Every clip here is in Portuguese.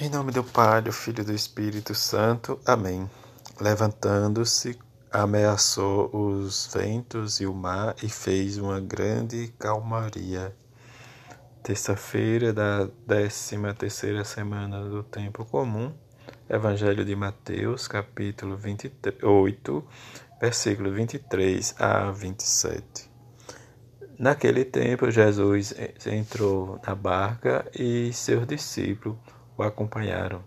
Em nome do Pai, do Filho e do Espírito Santo. Amém. Levantando-se, ameaçou os ventos e o mar e fez uma grande calmaria. Terça-feira da décima terceira semana do tempo comum. Evangelho de Mateus, capítulo 28, versículo 23 a 27. Naquele tempo, Jesus entrou na barca e seus discípulos o acompanharam.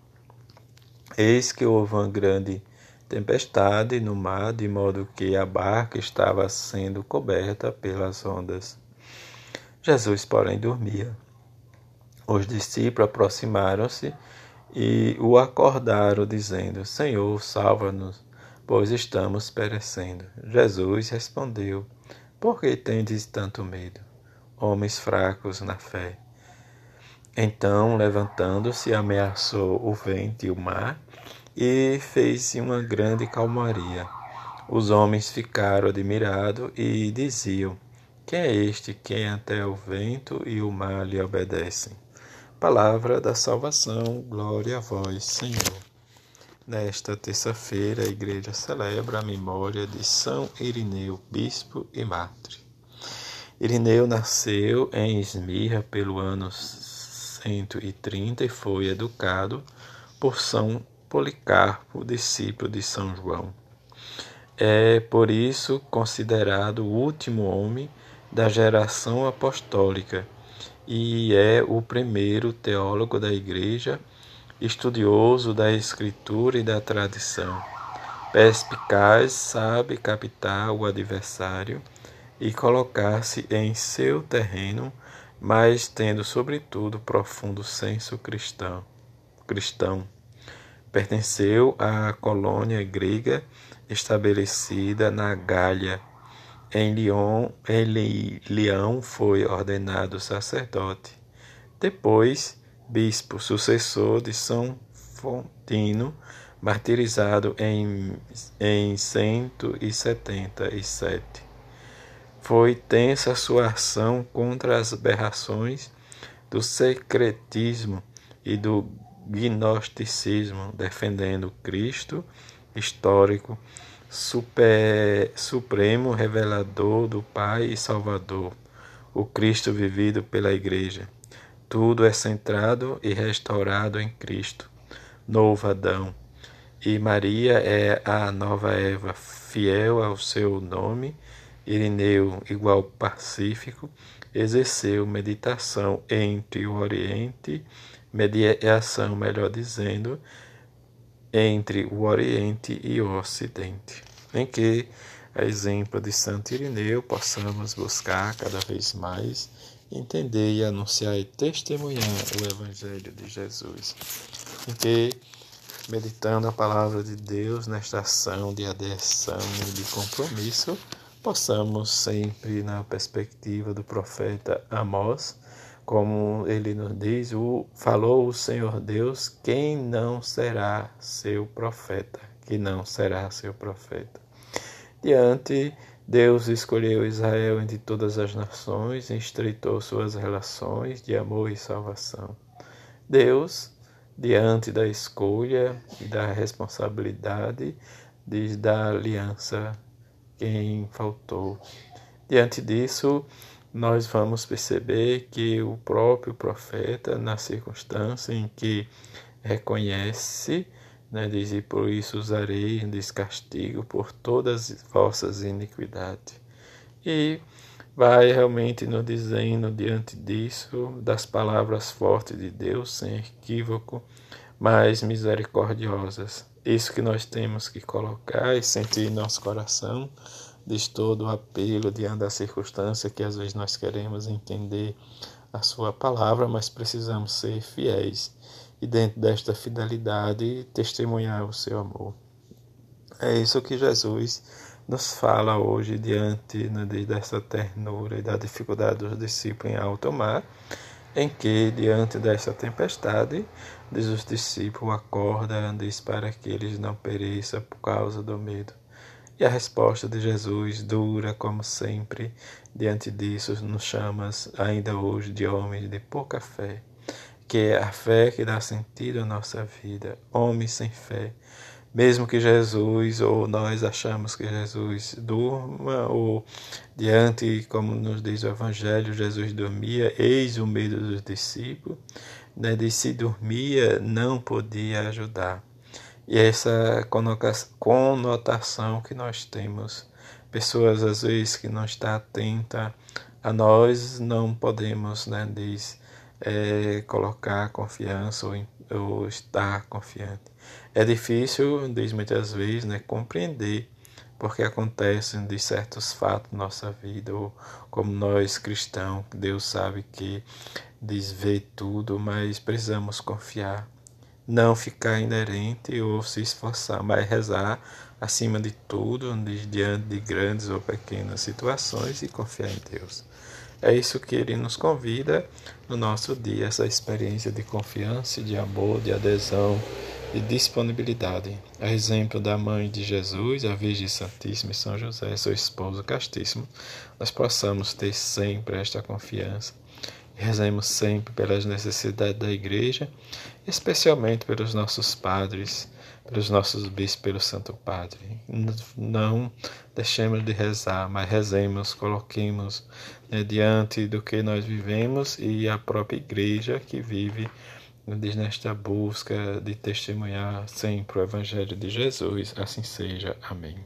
Eis que houve uma grande tempestade no mar, de modo que a barca estava sendo coberta pelas ondas. Jesus, porém, dormia. Os discípulos aproximaram-se e o acordaram, dizendo: Senhor, salva-nos, pois estamos perecendo. Jesus respondeu: Por que tendes tanto medo, homens fracos na fé? Então, levantando-se, ameaçou o vento e o mar e fez uma grande calmaria. Os homens ficaram admirados e diziam: Quem é este quem até o vento e o mar lhe obedecem? Palavra da salvação, glória a vós, Senhor. Nesta terça-feira, a igreja celebra a memória de São Irineu, bispo e mártir. Irineu nasceu em Esmirra pelo ano 130 e foi educado por São Policarpo, discípulo de São João. É por isso considerado o último homem da geração apostólica e é o primeiro teólogo da Igreja, estudioso da Escritura e da tradição. Perspicaz, sabe captar o adversário e colocar-se em seu terreno mas tendo sobretudo profundo senso cristão. cristão. Pertenceu à colônia grega estabelecida na Gália. Em Lyon, em Leão foi ordenado sacerdote. Depois, bispo sucessor de São Fontino, martirizado em, em 177. Foi tensa sua ação contra as aberrações do secretismo e do gnosticismo, defendendo Cristo histórico, super, supremo revelador do Pai e Salvador, o Cristo vivido pela Igreja. Tudo é centrado e restaurado em Cristo, novo Adão. E Maria é a nova Eva, fiel ao seu nome Irineu, igual pacífico, exerceu meditação entre o Oriente, mediação, melhor dizendo, entre o Oriente e o Ocidente, em que, a exemplo de Santo Irineu, possamos buscar cada vez mais entender e anunciar e testemunhar o Evangelho de Jesus, em que, meditando a palavra de Deus nesta ação de adesão e de compromisso, possamos sempre, na perspectiva do profeta Amós, como ele nos diz, o, falou o Senhor Deus, quem não será seu profeta? Que não será seu profeta. Diante, Deus escolheu Israel entre todas as nações estreitou suas relações de amor e salvação. Deus, diante da escolha e da responsabilidade, diz da aliança quem faltou. Diante disso, nós vamos perceber que o próprio profeta, na circunstância em que reconhece, né, diz: E por isso usarei descastigo por todas as vossas iniquidades. E vai realmente nos dizendo, diante disso, das palavras fortes de Deus, sem equívoco, mas misericordiosas. Isso que nós temos que colocar e sentir em nosso coração, diz todo o apelo diante da circunstância que às vezes nós queremos entender a sua palavra, mas precisamos ser fiéis e dentro desta fidelidade testemunhar o seu amor. É isso que Jesus nos fala hoje diante né, dessa ternura e da dificuldade dos discípulos em alto mar em que, diante desta tempestade, diz os discípulos, acorda, diz para que eles não pereçam por causa do medo. E a resposta de Jesus, dura como sempre, diante disso, nos chama ainda hoje de homens de pouca fé, que é a fé que dá sentido à nossa vida. Homem sem fé mesmo que Jesus ou nós achamos que Jesus durma ou diante, como nos diz o Evangelho, Jesus dormia, eis o medo dos discípulos, né, de se dormia não podia ajudar. E essa conotação que nós temos, pessoas às vezes que não estão atentas a nós, não podemos, né, diz, é, colocar confiança ou, ou estar confiante. É difícil, diz muitas vezes, né, compreender porque acontecem de certos fatos na nossa vida, ou como nós cristãos, Deus sabe que desvê tudo, mas precisamos confiar, não ficar inerente ou se esforçar, mas rezar acima de tudo, diante de grandes ou pequenas situações e confiar em Deus. É isso que ele nos convida no nosso dia, essa experiência de confiança, de amor, de adesão e disponibilidade. A exemplo da mãe de Jesus, a Virgem Santíssima e São José, seu esposo castíssimo, nós possamos ter sempre esta confiança. Rezemos sempre pelas necessidades da igreja, especialmente pelos nossos padres, pelos nossos bispos, pelo Santo Padre. Não deixemos de rezar, mas rezemos, coloquemos né, diante do que nós vivemos e a própria igreja que vive diz nesta busca de testemunhar sempre o Evangelho de Jesus. Assim seja. Amém.